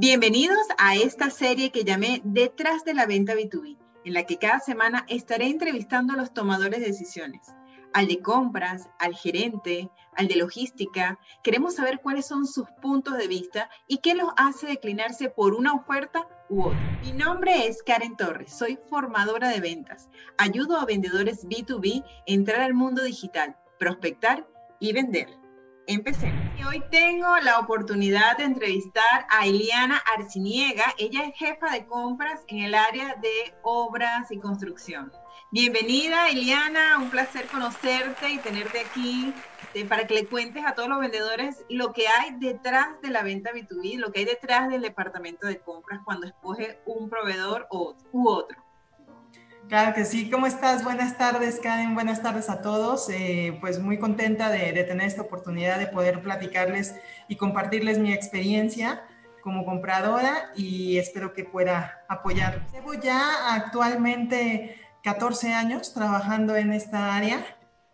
Bienvenidos a esta serie que llamé Detrás de la venta B2B, en la que cada semana estaré entrevistando a los tomadores de decisiones, al de compras, al gerente, al de logística. Queremos saber cuáles son sus puntos de vista y qué los hace declinarse por una oferta u otra. Mi nombre es Karen Torres, soy formadora de ventas. Ayudo a vendedores B2B a entrar al mundo digital, prospectar y vender. Empecemos. Y hoy tengo la oportunidad de entrevistar a Eliana Arciniega. Ella es jefa de compras en el área de obras y construcción. Bienvenida, Eliana. Un placer conocerte y tenerte aquí este, para que le cuentes a todos los vendedores lo que hay detrás de la venta B2B, lo que hay detrás del departamento de compras cuando escoge un proveedor u otro. Claro que sí. ¿Cómo estás? Buenas tardes, Karen. Buenas tardes a todos. Eh, pues muy contenta de, tener esta oportunidad de poder platicarles y compartirles mi experiencia como compradora y espero que pueda apoyar. Llevo ya actualmente 14 años trabajando en esta área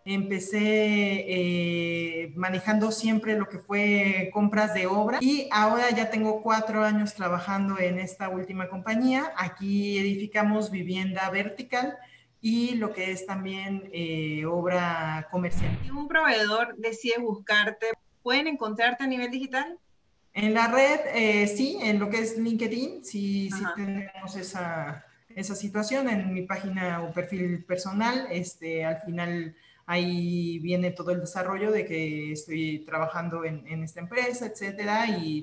empecé eh, manejando siempre lo que fue compras de obra y ahora ya tengo cuatro años trabajando en esta última compañía. Aquí edificamos vivienda vertical y lo que es también eh, obra comercial. Si un proveedor decide buscarte, ¿pueden encontrarte a nivel digital? En la red, eh, sí, en lo que es LinkedIn, sí, sí tenemos esa, esa situación. En mi página o perfil personal, este, al final ahí viene todo el desarrollo de que estoy trabajando en, esta empresa, etcétera, y,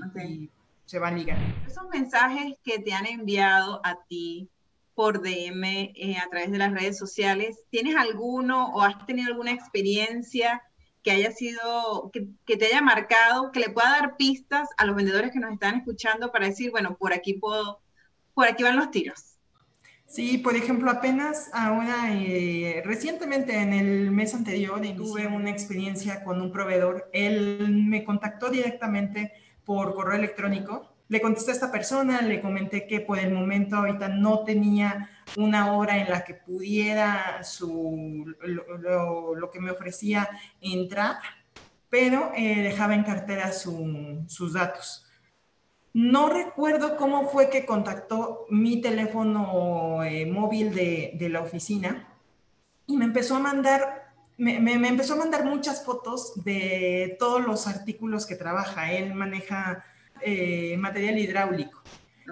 se va a ligar. Esos mensajes que te han enviado a ti por DM eh, a través de las redes sociales, ¿tienes alguno o has tenido alguna experiencia que haya sido, que, que, te haya marcado, que le pueda dar pistas a los vendedores que nos están escuchando para decir, bueno, por aquí puedo, por aquí van los tiros? Sí, por ejemplo, apenas ahora, eh, recientemente en el mes anterior, tuve una experiencia con un proveedor. Él me contactó directamente por correo electrónico. Le contesté a esta persona, le comenté que por el momento ahorita no tenía una hora en la que pudiera su, lo, que me ofrecía entrar, pero eh, dejaba en cartera sus datos. No recuerdo cómo fue que contactó mi teléfono eh, móvil de, la oficina y me empezó a mandar, me, empezó a mandar muchas fotos de todos los artículos que trabaja. Él maneja eh, material hidráulico.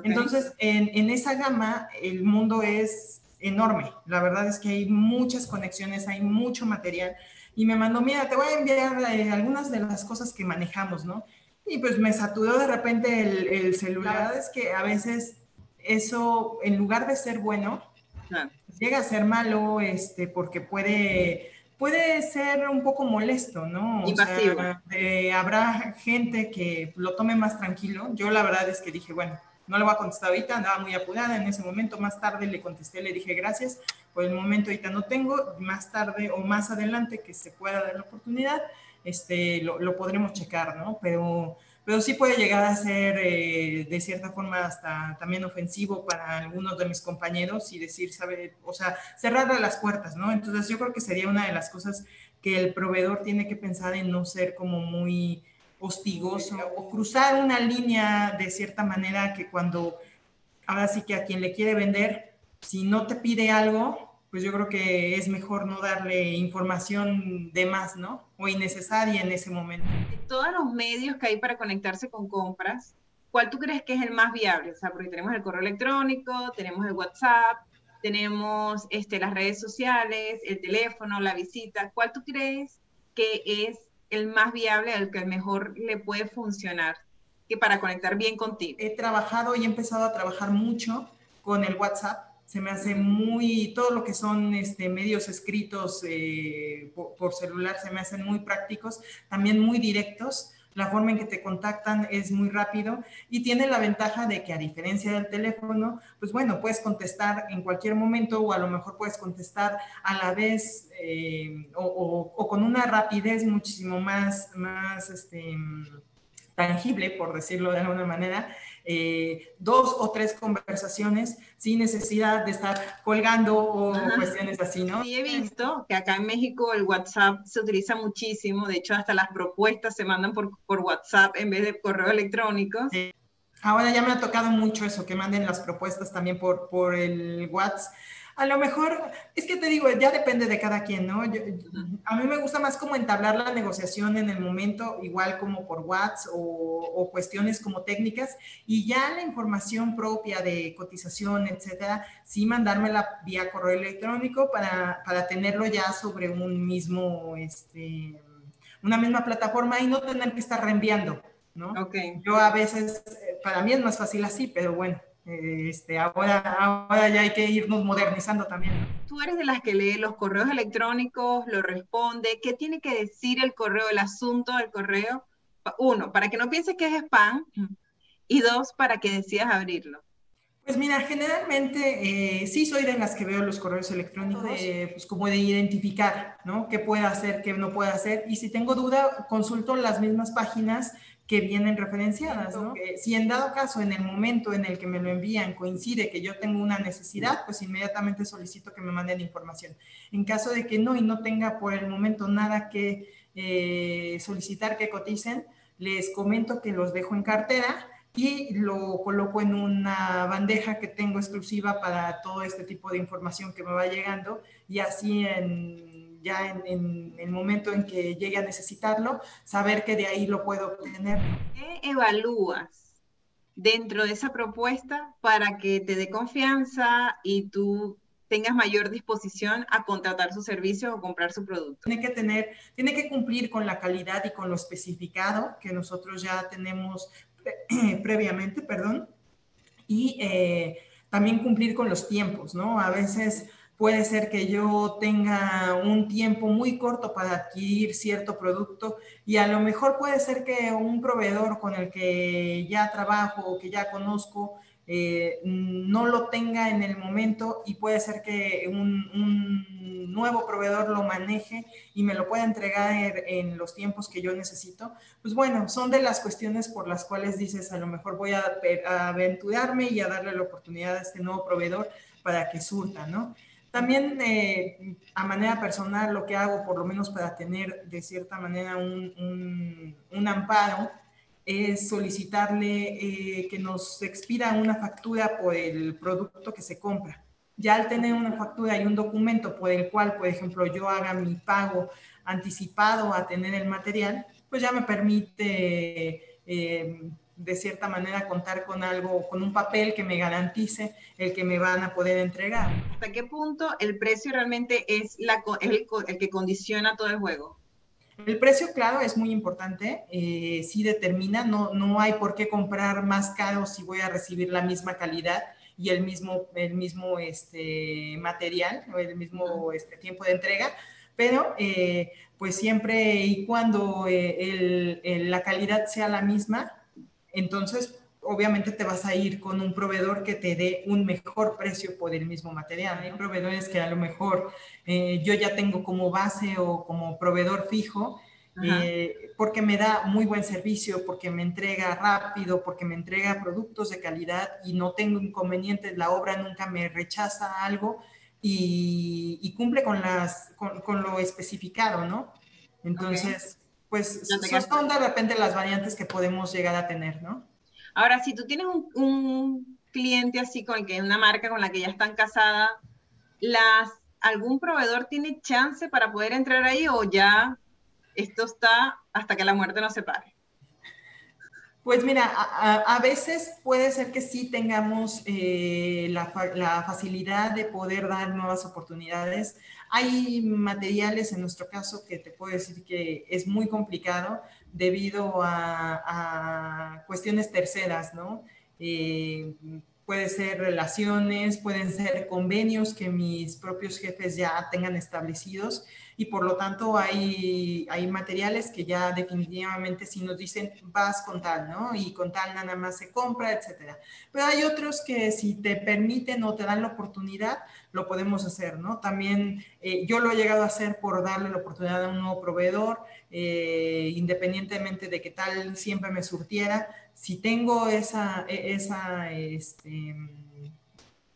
Entonces, en, en, esa gama, el mundo es enorme. La verdad es que hay muchas conexiones, hay mucho material. Y me mandó, mira, te voy a enviar eh, algunas de las cosas que manejamos, ¿no? Y pues me saturó de repente el, celular. Es que a veces eso, en lugar de ser bueno, llega a ser malo, este, porque puede, puede ser un poco molesto, ¿no? O sea, habrá gente que lo tome más tranquilo. Yo la verdad es que dije, bueno, no le voy a contestar ahorita, andaba muy apurada en ese momento. Más tarde le contesté, le dije gracias. Por el momento ahorita no tengo. Más tarde o más adelante que se pueda dar la oportunidad, este, lo, podremos checar, ¿no? Pero, pero sí puede llegar a ser eh, de cierta forma hasta también ofensivo para algunos de mis compañeros y decir, sabe, o sea, cerrar las puertas, ¿no? Entonces yo creo que sería una de las cosas que el proveedor tiene que pensar en no ser como muy hostigoso o cruzar una línea de cierta manera que cuando, ahora sí que a quien le quiere vender, si no te pide algo, pues yo creo que es mejor no darle información de más, ¿no? O innecesaria en ese momento. De todos los medios que hay para conectarse con compras, ¿cuál tú crees que es el más viable? O sea, porque tenemos el correo electrónico, tenemos el WhatsApp, tenemos este, las redes sociales, el teléfono, la visita. ¿Cuál tú crees que es el más viable, el que mejor le puede funcionar que para conectar bien contigo? He trabajado y he empezado a trabajar mucho con el WhatsApp se me hace muy, todo lo que son este, medios escritos eh, por, celular se me hacen muy prácticos, también muy directos. La forma en que te contactan es muy rápido y tiene la ventaja de que a diferencia del teléfono, pues bueno, puedes contestar en cualquier momento o a lo mejor puedes contestar a la vez eh, o, con una rapidez muchísimo más, más este, tangible, por decirlo de alguna manera, eh, dos o tres conversaciones sin necesidad de estar colgando o cuestiones así, ¿no? Sí, he visto que acá en México el WhatsApp se utiliza muchísimo, de hecho hasta las propuestas se mandan por, por WhatsApp en vez de correo electrónico. Ahora ya me ha tocado mucho eso, que manden las propuestas también por, por el WhatsApp a lo mejor, es que te digo, ya depende de cada quien, ¿no? a mí me gusta más como entablar la negociación en el momento, igual como por WhatsApp o, cuestiones como técnicas, y ya la información propia de cotización, etcétera, sí mandármela vía correo electrónico para, para tenerlo ya sobre un mismo, este, una misma plataforma y no tener que estar reenviando, ¿no? Okay. Yo a veces, eh, para mí es más fácil así, pero bueno este, ahora, ahora ya hay que irnos modernizando también. Tú eres de las que lee los correos electrónicos, lo responde. ¿Qué tiene que decir el correo, el asunto del correo? Uno, para que no pienses que es spam. Y dos, para que decidas abrirlo. Pues mira, generalmente eh, sí soy de las que veo los correos electrónicos, pues como de identificar, ¿no? ¿Qué puede hacer, qué no puede hacer? Y si tengo duda, consulto las mismas páginas que vienen referenciadas, ¿no? si en dado caso, en el momento en el que me lo envían, coincide que yo tengo una necesidad, pues inmediatamente solicito que me manden información. En caso de que no y no tenga por el momento nada que eh, solicitar que coticen, les comento que los dejo en cartera y lo coloco en una bandeja que tengo exclusiva para todo este tipo de información que me va llegando y así en ya en, el momento en que llegue a necesitarlo, saber que de ahí lo puedo obtener. ¿Qué evalúas dentro de esa propuesta para que te dé confianza y tú tengas mayor disposición a contratar sus servicios o comprar su producto. Tiene que tener, tiene que cumplir con la calidad y con lo especificado que nosotros ya tenemos previamente, perdón, y eh, también cumplir con los tiempos, ¿no? A veces Puede ser que yo tenga un tiempo muy corto para adquirir cierto producto y a lo mejor puede ser que un proveedor con el que ya trabajo o que ya conozco eh, no lo tenga en el momento y puede ser que un, nuevo proveedor lo maneje y me lo pueda entregar en los tiempos que yo necesito, pues bueno, son de las cuestiones por las cuales dices, a lo mejor voy a, a aventurarme y a darle la oportunidad a este nuevo proveedor para que surta, ¿no? También eh, a manera personal lo que hago, por lo menos para tener de cierta manera un, amparo, es solicitarle eh, que nos expida una factura por el producto que se compra. Ya al tener una factura y un documento por el cual, por ejemplo, yo haga mi pago anticipado a tener el material, pues ya me permite eh, de cierta manera contar con algo, con un papel que me garantice el que me van a poder entregar. ¿Hasta qué punto el precio realmente es, la, el, que condiciona todo el juego? El precio, claro, es muy importante. Eh, sí determina, no, no hay por qué comprar más caro si voy a recibir la misma calidad y el mismo, el mismo este, material o el mismo este, tiempo de entrega, pero eh, pues siempre y cuando eh, la calidad sea la misma, entonces, obviamente te vas a ir con un proveedor que te dé un mejor precio por el mismo material. Hay proveedores que a lo mejor eh, yo ya tengo como base o como proveedor fijo, eh, porque me da muy buen servicio, porque me entrega rápido, porque me entrega productos de calidad y no tengo inconvenientes, la obra nunca me rechaza algo y, cumple con, las, con, lo especificado, ¿no? Entonces, pues son de repente las variantes que podemos llegar a tener, ¿no? Ahora, si tú tienes un, cliente así con el que una marca con la que ya están casadas, las, ¿algún proveedor tiene chance para poder entrar ahí o ya esto está hasta que la muerte nos separe? Pues mira, a, veces puede ser que sí tengamos eh, la, la, facilidad de poder dar nuevas oportunidades. Hay materiales en nuestro caso que te puedo decir que es muy complicado debido a, cuestiones terceras, ¿no? Eh, puede ser relaciones, pueden ser convenios que mis propios jefes ya tengan establecidos y por lo tanto hay, hay materiales que ya definitivamente si nos dicen vas con tal, ¿no? Y con tal nada más se compra, etcétera. Pero hay otros que si te permiten o te dan la oportunidad, lo podemos hacer, ¿no? También eh, yo lo he llegado a hacer por darle la oportunidad a un nuevo proveedor, eh, independientemente de que tal siempre me surtiera, si tengo esa, e, esa este,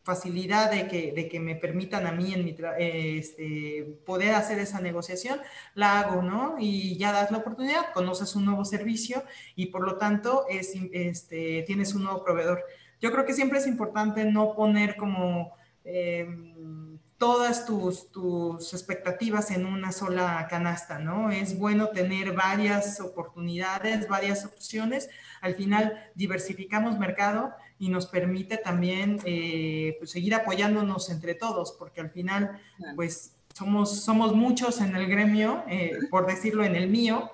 facilidad de que, de que me permitan a mí en mi este, poder hacer esa negociación, la hago, ¿no? Y ya das la oportunidad, conoces un nuevo servicio y por lo tanto es, este, tienes un nuevo proveedor. Yo creo que siempre es importante no poner como... Em, todas tus, tus expectativas en una sola canasta, ¿no? Es bueno tener varias oportunidades, varias opciones. Al final diversificamos mercado y nos permite también eh, pues, seguir apoyándonos entre todos, porque al final, pues somos, somos muchos en el gremio, eh, por decirlo en el mío,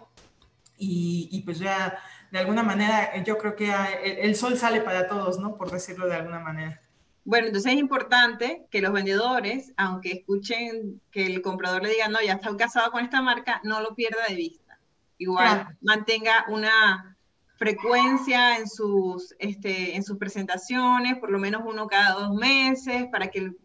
y, y, pues ya de alguna manera yo creo que el sol sale para todos, ¿no? Por decirlo de alguna manera. Bueno, entonces es importante que los vendedores, aunque escuchen que el comprador le diga, no, ya está casado con esta marca, no lo pierda de vista. Igual mantenga una frecuencia en sus, este, en sus presentaciones, por lo menos uno cada dos meses, para que, el,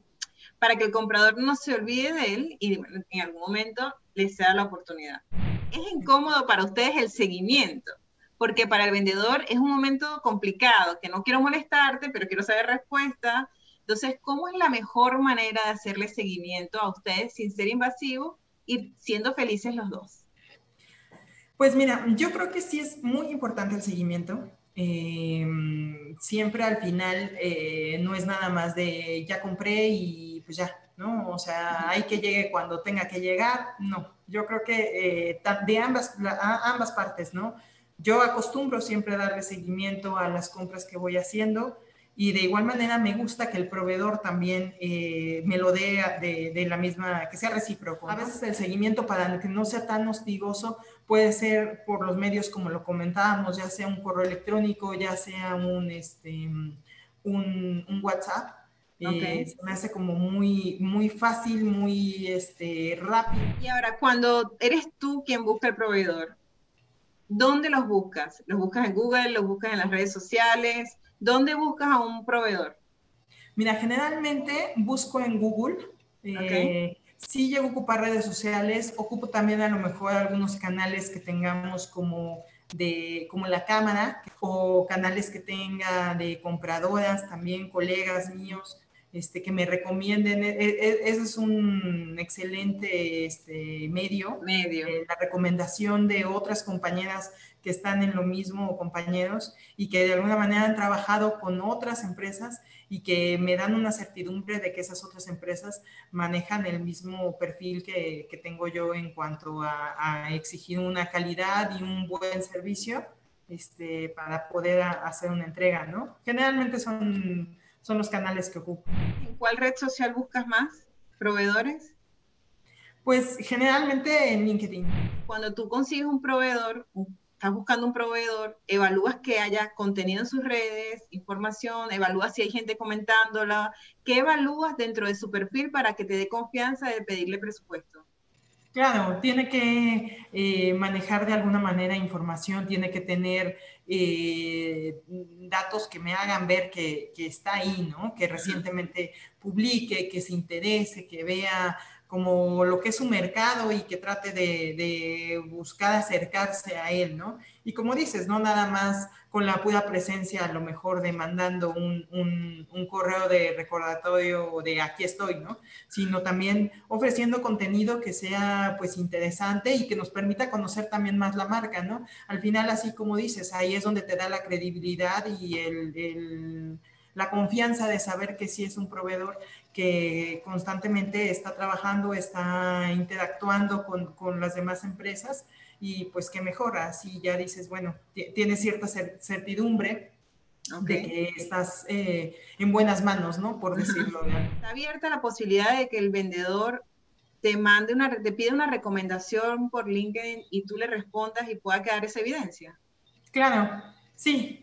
para que el comprador no se olvide de él y en algún momento le sea la oportunidad. Es incómodo para ustedes el seguimiento porque para el vendedor es un momento complicado, que no quiero molestarte, pero quiero saber respuesta. Entonces, ¿cómo es la mejor manera de hacerle seguimiento a ustedes sin ser invasivo y siendo felices los dos? Pues mira, yo creo que sí es muy importante el seguimiento. Em, siempre al final eh, no es nada más de ya compré y pues ya, ¿no? O sea, hay que llegue cuando tenga que llegar. No, yo creo que eh, de ambas, ambas partes, ¿no? Yo acostumbro siempre a darle seguimiento a las compras que voy haciendo y de igual manera me gusta que el proveedor también eh, me lo dé de, la misma, que sea recíproco. A veces el seguimiento para que no sea tan hostigoso puede ser por los medios como lo comentábamos, ya sea un correo electrónico, ya sea un, este, un, WhatsApp. Eh, se me hace como muy, muy fácil, muy este, rápido. Y ahora, cuando eres tú quien busca el proveedor, ¿dónde los buscas? ¿Los buscas en Google? ¿Los buscas en las redes sociales? ¿Dónde buscas a un proveedor? Mira, generalmente busco en Google. Eh, sí llego a ocupar redes sociales, ocupo también a lo mejor algunos canales que tengamos como de como la cámara o canales que tenga de compradoras, también colegas míos este, que me recomienden. E, e, ese es un excelente este, medio. medio. Eh, la recomendación de otras compañeras que están en lo mismo o compañeros y que de alguna manera han trabajado con otras empresas y que me dan una certidumbre de que esas otras empresas manejan el mismo perfil que, que tengo yo en cuanto a, a, exigir una calidad y un buen servicio este, para poder hacer una entrega, ¿no? Generalmente son son los canales que ocupo. ¿En cuál red social buscas más proveedores? Pues generalmente en LinkedIn. Cuando tú consigues un proveedor, estás buscando un proveedor, evalúas que haya contenido en sus redes, información, evalúas si hay gente comentándola. ¿Qué evalúas dentro de su perfil para que te dé confianza de pedirle presupuesto? Claro, tiene que eh, manejar de alguna manera información, tiene que tener eh, datos que me hagan ver que, que, está ahí, ¿no? Que recientemente publique, que se interese, que vea como lo que es un mercado y que trate de, de, buscar acercarse a él, ¿no? Y como dices, no nada más con la pura presencia, a lo mejor de mandando un, un, correo de recordatorio de aquí estoy, ¿no? Sino también ofreciendo contenido que sea pues interesante y que nos permita conocer también más la marca, ¿no? Al final, así como dices, ahí es donde te da la credibilidad y el la confianza de saber que sí es un proveedor que constantemente está trabajando, está interactuando con, con las demás empresas y pues que mejora, así ya dices, bueno, tienes cierta certidumbre de que estás eh, en buenas manos, ¿no? Por decirlo. Está abierta la posibilidad de que el vendedor te mande una, te pide una recomendación por LinkedIn y tú le respondas y pueda quedar esa evidencia. Claro, sí.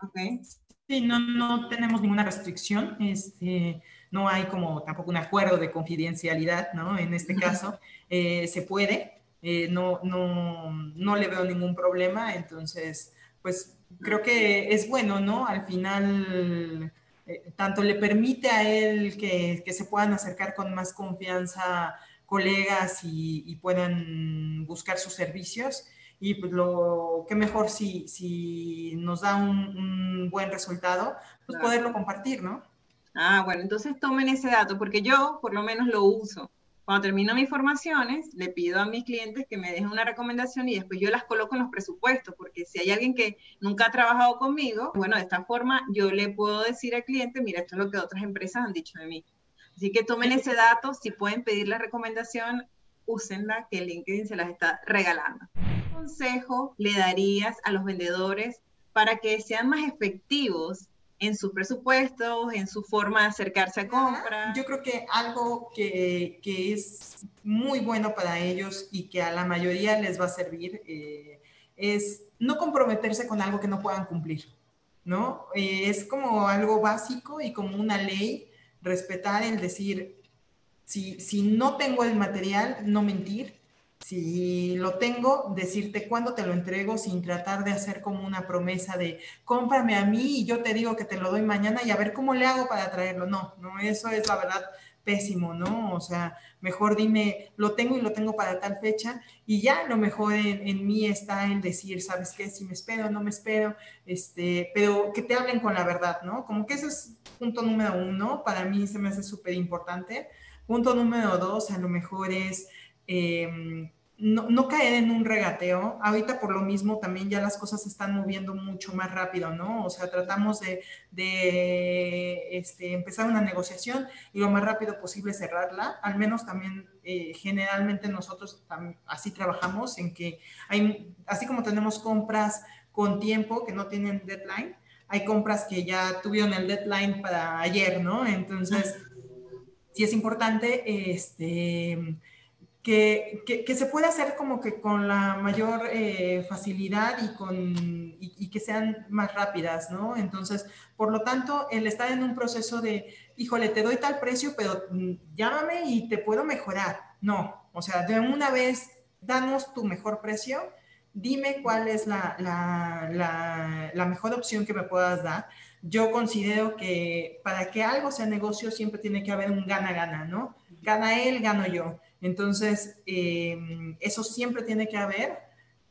Sí, no, no tenemos ninguna restricción. Este, no hay como tampoco un acuerdo de confidencialidad, ¿no? En este caso, eh, se puede, eh, no, no, no le veo ningún problema, entonces, pues creo que es bueno, ¿no? Al final, eh, tanto le permite a él que, que, se puedan acercar con más confianza colegas y, y puedan buscar sus servicios, y pues lo que mejor si, si nos da un, un buen resultado, pues poderlo compartir, ¿no? Ah, bueno, entonces tomen ese dato, porque yo por lo menos lo uso. Cuando termino mis formaciones, le pido a mis clientes que me dejen una recomendación y después yo las coloco en los presupuestos, porque si hay alguien que nunca ha trabajado conmigo, bueno, de esta forma yo le puedo decir al cliente, mira, esto es lo que otras empresas han dicho de mí. Así que tomen ese dato, si pueden pedir la recomendación, úsenla, que LinkedIn se las está regalando. ¿Qué consejo le darías a los vendedores para que sean más efectivos en sus presupuestos, en su forma de acercarse a compras. Yo creo que algo que, que, es muy bueno para ellos y que a la mayoría les va a servir eh, es no comprometerse con algo que no puedan cumplir, ¿no? Eh, es como algo básico y como una ley, respetar el decir, si, si no tengo el material, no mentir, si lo tengo, decirte cuándo te lo entrego sin tratar de hacer como una promesa de cómprame a mí y yo te digo que te lo doy mañana y a ver cómo le hago para traerlo. No, no, eso es la verdad pésimo, ¿no? O sea, mejor dime, lo tengo y lo tengo para tal fecha y ya lo mejor en, mí está en decir, ¿sabes qué? Si me espero, no me espero, este, pero que te hablen con la verdad, ¿no? Como que ese es punto número uno, para mí se me hace súper importante. Punto número dos, a lo mejor es Em, no, caer en un regateo. Ahorita por lo mismo también ya las cosas se están moviendo mucho más rápido, ¿no? O sea, tratamos de, este, empezar una negociación y lo más rápido posible cerrarla. Al menos también eh, generalmente nosotros así trabajamos en que hay, así como tenemos compras con tiempo que no tienen deadline, hay compras que ya tuvieron el deadline para ayer, ¿no? Entonces, sí es importante, este que, se pueda hacer como que con la mayor eh, facilidad y, con, y, que sean más rápidas, ¿no? Entonces, por lo tanto, el estar en un proceso de, híjole, te doy tal precio, pero mm, llámame y te puedo mejorar. No, o sea, de una vez, danos tu mejor precio, dime cuál es la, la, la, la mejor opción que me puedas dar. Yo considero que para que algo sea negocio siempre tiene que haber un gana-gana, ¿no? Gana él, gano yo. Entonces, em, eso siempre tiene que haber,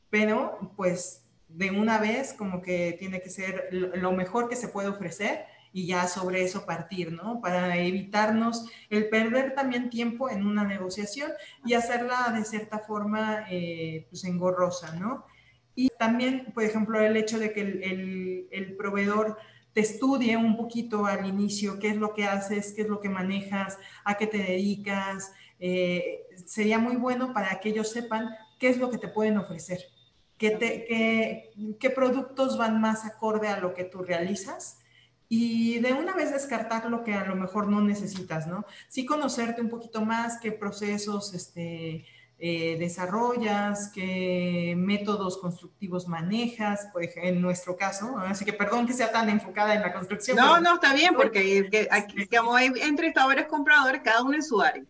pero pues de una vez como que tiene que ser lo mejor que se puede ofrecer y ya sobre eso partir, ¿no? Para evitarnos el perder también tiempo en una negociación y hacerla de cierta forma eh, pues engorrosa, ¿no? Y también, por ejemplo, el hecho de que el, el proveedor te estudie un poquito al inicio qué es lo que haces, qué es lo que manejas, a qué te dedicas, eh, sería muy bueno para que ellos sepan qué es lo que te pueden ofrecer, qué, te, qué, productos van más acorde a lo que tú realizas y de una vez descartar lo que a lo mejor no necesitas, ¿no? Sí conocerte un poquito más, qué procesos este, eh, desarrollas, qué métodos constructivos manejas, ejemplo, en nuestro caso, así que perdón que sea tan enfocada en la construcción. No, no, está bien, porque que, como hay entrevistadores compradores, cada uno en su área.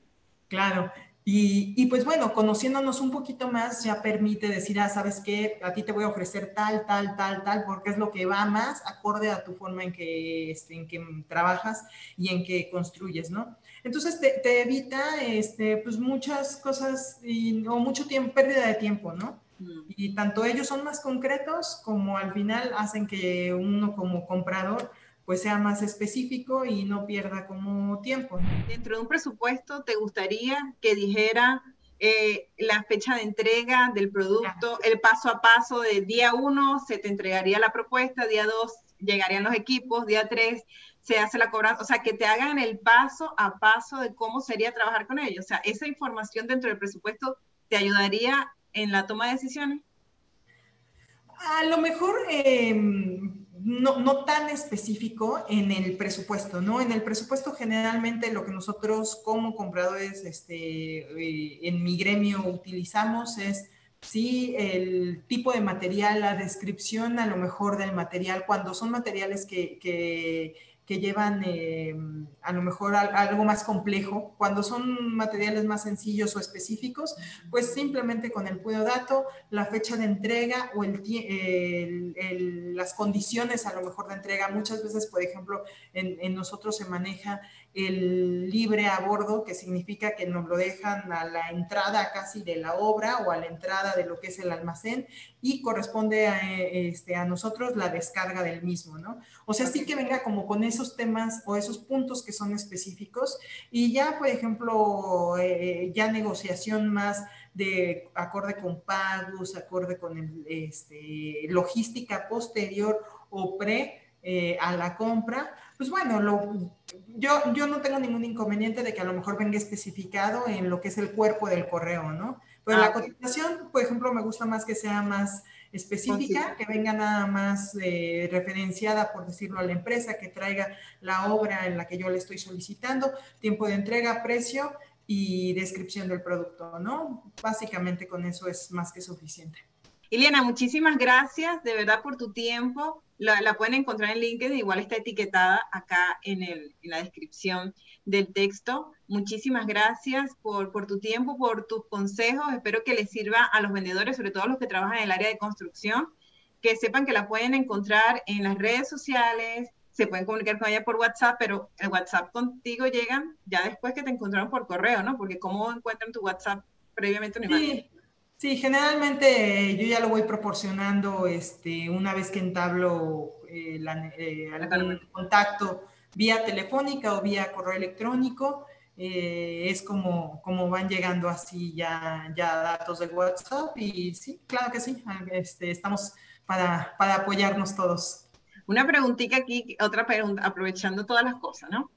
Claro. Y, pues bueno, conociéndonos un poquito más ya permite decir, ah, sabes qué, a ti te voy a ofrecer tal, tal, tal, tal, porque es lo que va más acorde a tu forma en que, este, en que trabajas y en que construyes, ¿no? Entonces te, evita este, pues muchas cosas y, o mucho tiempo, pérdida de tiempo, ¿no? Mm. Y tanto ellos son más concretos como al final hacen que uno como comprador pues sea más específico y no pierda como tiempo. Dentro de un presupuesto, ¿te gustaría que dijera eh, la fecha de entrega del producto, el paso a paso de día uno se te entregaría la propuesta, día dos llegarían los equipos, día tres se hace la cobranza, o sea, que te hagan el paso a paso de cómo sería trabajar con ellos. O sea, esa información dentro del presupuesto te ayudaría en la toma de decisiones. A lo mejor eh, no, tan específico en el presupuesto, ¿no? En el presupuesto generalmente lo que nosotros como compradores este, eh, en mi gremio utilizamos es sí el tipo de material, la descripción a lo mejor del material, cuando son materiales que llevan eh, a lo mejor algo más complejo. Cuando son materiales más sencillos o específicos, pues simplemente con el puro dato, la fecha de entrega o el, las condiciones a lo mejor de entrega. Muchas veces, por ejemplo, en, en nosotros se maneja el libre a bordo, que significa que nos lo dejan a la entrada casi de la obra o a la entrada de lo que es el almacén y corresponde a, este, a nosotros la descarga del mismo, ¿no? O sea, sí que venga como con esos temas o esos puntos que son específicos y ya, por ejemplo, eh, ya negociación más de acorde con pagos, acorde con el, este, logística posterior o pre eh, a la compra, pues bueno, lo, yo, yo no tengo ningún inconveniente de que a lo mejor venga especificado en lo que es el cuerpo del correo, ¿no? Pero la ah, cotización, por ejemplo, me gusta más que sea más específica, que venga nada más eh, referenciada, por decirlo, a la empresa, que traiga la obra en la que yo le estoy solicitando, tiempo de entrega, precio y descripción del producto, ¿no? Básicamente con eso es más que suficiente. Iliana, muchísimas gracias de verdad por tu tiempo. La, pueden encontrar en LinkedIn, igual está etiquetada acá en, el, en la descripción del texto. Muchísimas gracias por, por, tu tiempo, por tus consejos. Espero que les sirva a los vendedores, sobre todo a los que trabajan en el área de construcción, que sepan que la pueden encontrar en las redes sociales, se pueden comunicar con ella por WhatsApp, pero el WhatsApp contigo llegan ya después que te encontraron por correo, ¿no? Porque ¿cómo encuentran tu WhatsApp previamente una imagen? Sí, generalmente eh, yo ya lo voy proporcionando este, una vez que entablo eh, eh, algún contacto vía telefónica o vía correo electrónico. es como, como van llegando así ya, ya datos de WhatsApp y sí, claro que sí, este, estamos para, para apoyarnos todos. Una preguntita aquí, otra pregunta, aprovechando todas las cosas, ¿no?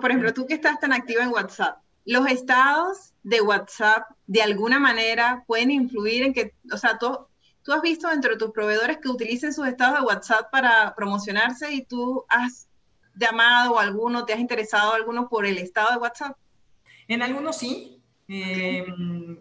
por ejemplo, tú que estás tan activa en WhatsApp, los estados de WhatsApp de alguna manera pueden influir en que, o sea, tú, tú has visto dentro de tus proveedores que utilicen sus estados de WhatsApp para promocionarse y tú has llamado a alguno, te has interesado a alguno por el estado de WhatsApp. En algunos sí, eh,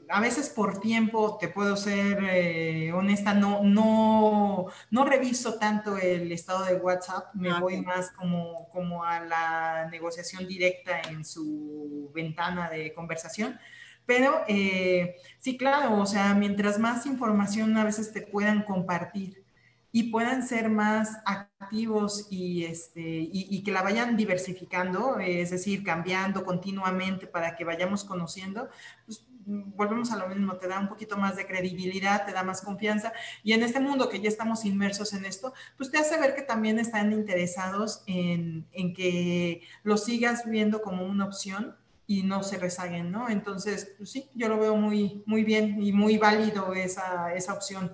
a veces por tiempo, te puedo ser eh, honesta, no, no, no reviso tanto el estado de WhatsApp, me ah, voy más como, como a la negociación directa en su ventana de conversación. Pero eh, sí, claro, o sea, mientras más información a veces te puedan compartir y puedan ser más activos y, este, y, que la vayan diversificando, es decir, cambiando continuamente para que vayamos conociendo, pues volvemos a lo mismo, te da un poquito más de credibilidad, te da más confianza y en este mundo que ya estamos inmersos en esto, pues te hace ver que también están interesados en, en que lo sigas viendo como una opción y no se rezaguen, ¿no? Entonces, pues sí, yo lo veo muy, muy bien y muy válido esa, esa opción.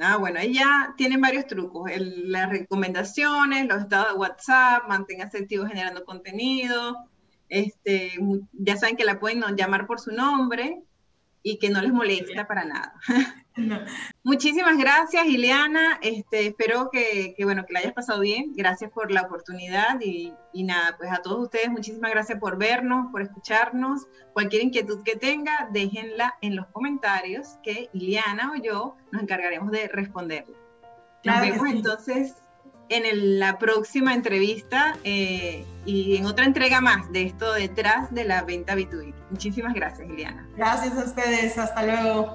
Ah, bueno, ahí ya tienen varios trucos. las recomendaciones, los estados de WhatsApp, manténgase activo generando contenido. Este, ya saben que la pueden llamar por su nombre y que no les molesta para nada. Muchísimas gracias, Ileana. Este, espero que, bueno, que la hayas pasado bien. Gracias por la oportunidad y, y, nada, pues a todos ustedes muchísimas gracias por vernos, por escucharnos. Cualquier inquietud que tenga, déjenla en los comentarios que Ileana o yo nos encargaremos de responderla. Nos vemos entonces en la próxima entrevista eh, y en otra entrega más de esto detrás de la venta B2B. Muchísimas gracias, Ileana. Gracias a ustedes. Hasta luego.